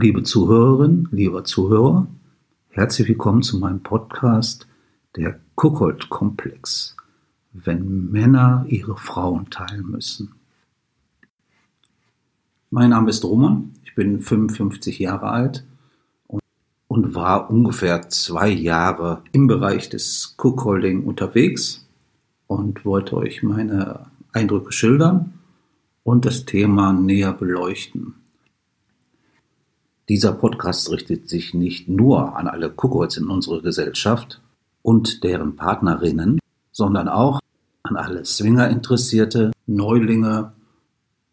Liebe Zuhörerin, lieber Zuhörer, herzlich willkommen zu meinem Podcast Der Kuckold-Komplex, wenn Männer ihre Frauen teilen müssen. Mein Name ist Roman, ich bin 55 Jahre alt und, war ungefähr zwei Jahre im Bereich des Cookholding unterwegs und wollte euch meine Eindrücke schildern und das Thema näher beleuchten. Dieser Podcast richtet sich nicht nur an alle Kuckucks in unserer Gesellschaft und deren Partnerinnen, sondern auch an alle Swinger-Interessierte, Neulinge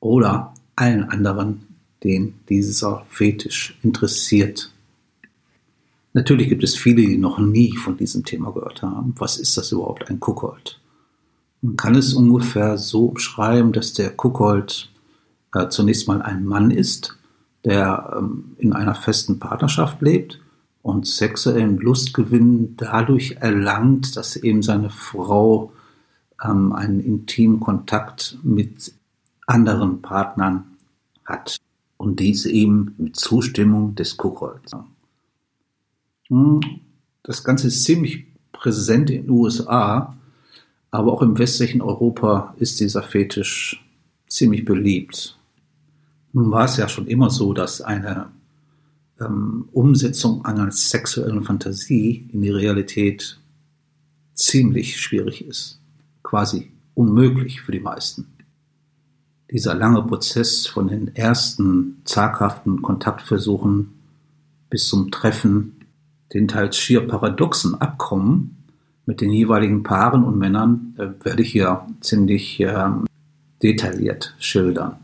oder allen anderen, den dieser Fetisch interessiert. Natürlich gibt es viele, die noch nie von diesem Thema gehört haben. Was ist das überhaupt, ein Kuckold? Man kann es ungefähr so beschreiben, dass der Kuckold äh, zunächst mal ein Mann ist, der ähm, in einer festen Partnerschaft lebt und sexuellen Lustgewinn dadurch erlangt, dass eben seine Frau ähm, einen intimen Kontakt mit anderen Partnern hat. Und dies eben mit Zustimmung des Kuckolds. Hm, das Ganze ist ziemlich präsent in den USA, aber auch im westlichen Europa ist dieser Fetisch ziemlich beliebt. Nun war es ja schon immer so, dass eine ähm, Umsetzung einer sexuellen Fantasie in die Realität ziemlich schwierig ist. Quasi unmöglich für die meisten. Dieser lange Prozess von den ersten zaghaften Kontaktversuchen bis zum Treffen, den teils schier paradoxen Abkommen mit den jeweiligen Paaren und Männern, äh, werde ich hier ziemlich äh, detailliert schildern.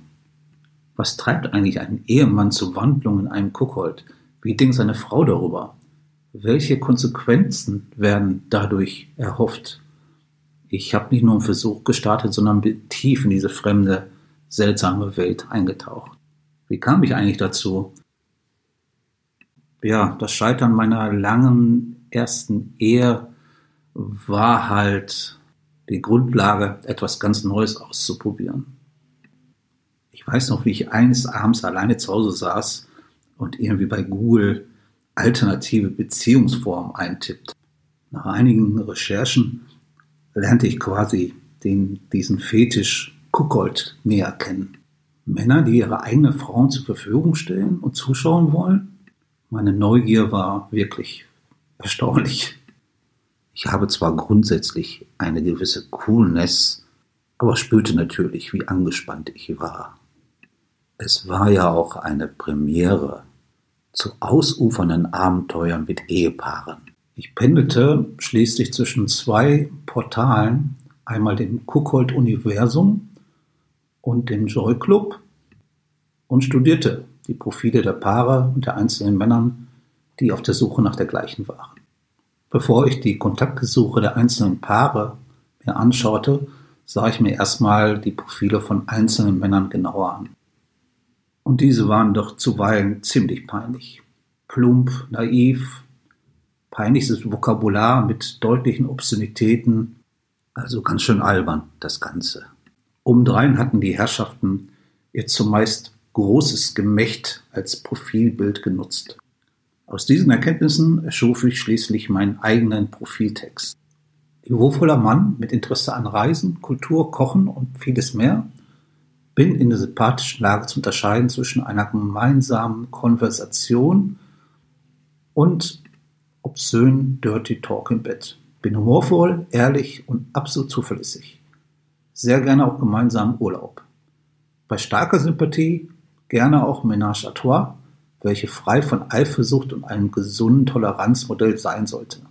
Was treibt eigentlich einen Ehemann zur Wandlung in einem Kuckold? Wie denkt seine Frau darüber? Welche Konsequenzen werden dadurch erhofft? Ich habe nicht nur einen Versuch gestartet, sondern bin tief in diese fremde, seltsame Welt eingetaucht. Wie kam ich eigentlich dazu? Ja, das Scheitern meiner langen ersten Ehe war halt die Grundlage, etwas ganz Neues auszuprobieren. Ich weiß noch, wie ich eines Abends alleine zu Hause saß und irgendwie bei Google alternative Beziehungsformen eintippt. Nach einigen Recherchen lernte ich quasi den, diesen Fetisch Kuckold näher kennen. Männer, die ihre eigenen Frauen zur Verfügung stellen und zuschauen wollen. Meine Neugier war wirklich erstaunlich. Ich habe zwar grundsätzlich eine gewisse Coolness, aber spürte natürlich, wie angespannt ich war. Es war ja auch eine Premiere zu ausufernden Abenteuern mit Ehepaaren. Ich pendelte schließlich zwischen zwei Portalen, einmal dem Kuckold Universum und dem Joy Club und studierte die Profile der Paare und der einzelnen Männern, die auf der Suche nach der gleichen waren. Bevor ich die Kontaktgesuche der einzelnen Paare mir anschaute, sah ich mir erstmal die Profile von einzelnen Männern genauer an. Und diese waren doch zuweilen ziemlich peinlich. Plump, naiv, peinliches Vokabular mit deutlichen Obszönitäten, also ganz schön albern, das Ganze. Obendrein hatten die Herrschaften ihr zumeist großes Gemächt als Profilbild genutzt. Aus diesen Erkenntnissen erschuf ich schließlich meinen eigenen Profiltext. Niveauvoller Mann mit Interesse an Reisen, Kultur, Kochen und vieles mehr bin in der sympathischen Lage zu unterscheiden zwischen einer gemeinsamen Konversation und obszön Dirty Talk im Bett. Bin humorvoll, ehrlich und absolut zuverlässig. Sehr gerne auch gemeinsam Urlaub. Bei starker Sympathie gerne auch Ménage à trois, welche frei von Eifersucht und einem gesunden Toleranzmodell sein sollte.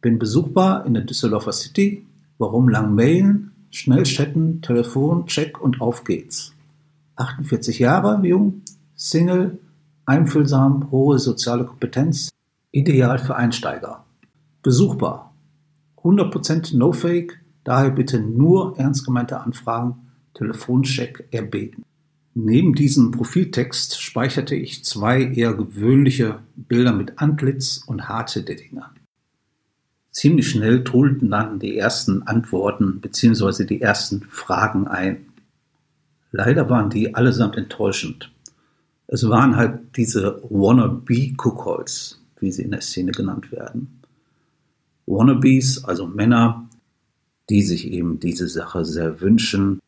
Bin besuchbar in der Düsseldorfer City. Warum lang mailen? Schnell chatten, Telefon, Check und auf geht's. 48 Jahre jung, Single, einfühlsam, hohe soziale Kompetenz, ideal für Einsteiger. Besuchbar. 100% No-Fake, daher bitte nur ernst gemeinte Anfragen, Telefoncheck erbeten. Neben diesem Profiltext speicherte ich zwei eher gewöhnliche Bilder mit Antlitz und harte Dinge. Ziemlich schnell trudelten dann die ersten Antworten bzw. die ersten Fragen ein. Leider waren die allesamt enttäuschend. Es waren halt diese Wannabe-Cookholz, wie sie in der Szene genannt werden. Wannabes, also Männer, die sich eben diese Sache sehr wünschen,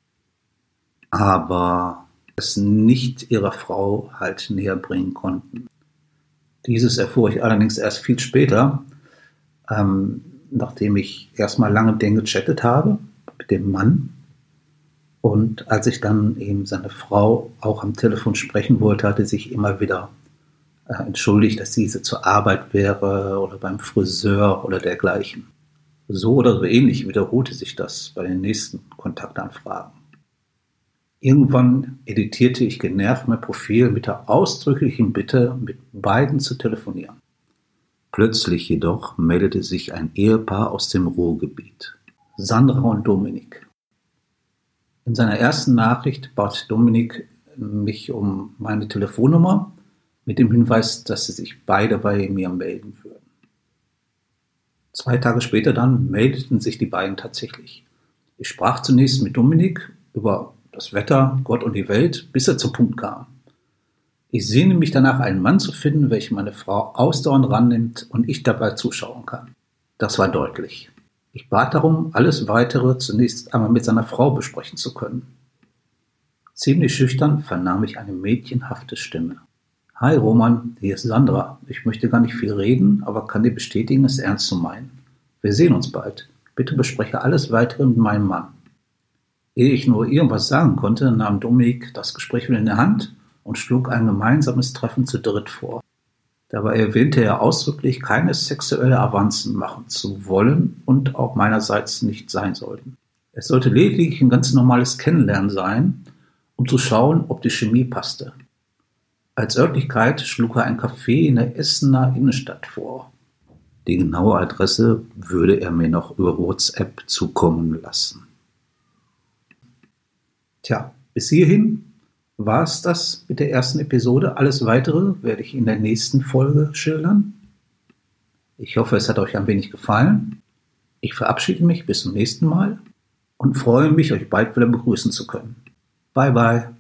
aber es nicht ihrer Frau halt näher bringen konnten. Dieses erfuhr ich allerdings erst viel später, ähm, nachdem ich erstmal lange mit denen gechattet habe, mit dem Mann. Und als ich dann eben seine Frau auch am Telefon sprechen wollte, hatte sich immer wieder äh, entschuldigt, dass diese zur Arbeit wäre oder beim Friseur oder dergleichen. So oder so ähnlich wiederholte sich das bei den nächsten Kontaktanfragen. Irgendwann editierte ich genervt mein Profil mit der ausdrücklichen Bitte, mit beiden zu telefonieren. Plötzlich jedoch meldete sich ein Ehepaar aus dem Ruhrgebiet. Sandra und Dominik. In seiner ersten Nachricht bat Dominik mich um meine Telefonnummer mit dem Hinweis, dass sie sich beide bei mir melden würden. Zwei Tage später dann meldeten sich die beiden tatsächlich. Ich sprach zunächst mit Dominik über das Wetter, Gott und die Welt, bis er zum Punkt kam. Ich sehne mich danach, einen Mann zu finden, welcher meine Frau ausdauernd rannimmt und ich dabei zuschauen kann. Das war deutlich. Ich bat darum, alles weitere zunächst einmal mit seiner Frau besprechen zu können. Ziemlich schüchtern vernahm ich eine mädchenhafte Stimme. Hi Roman, hier ist Sandra. Ich möchte gar nicht viel reden, aber kann dir bestätigen, es ernst zu meinen. Wir sehen uns bald. Bitte bespreche alles weitere mit meinem Mann. Ehe ich nur irgendwas sagen konnte, nahm Dominik das Gespräch wieder in der Hand und schlug ein gemeinsames Treffen zu dritt vor. Dabei erwähnte er ausdrücklich, keine sexuelle Avancen machen zu wollen und auch meinerseits nicht sein sollten. Es sollte lediglich ein ganz normales Kennenlernen sein, um zu schauen, ob die Chemie passte. Als Örtlichkeit schlug er ein Café in der Essener Innenstadt vor. Die genaue Adresse würde er mir noch über WhatsApp zukommen lassen. Tja, bis hierhin war es das mit der ersten Episode. Alles weitere werde ich in der nächsten Folge schildern. Ich hoffe, es hat euch ein wenig gefallen. Ich verabschiede mich bis zum nächsten Mal und freue mich, euch bald wieder begrüßen zu können. Bye bye.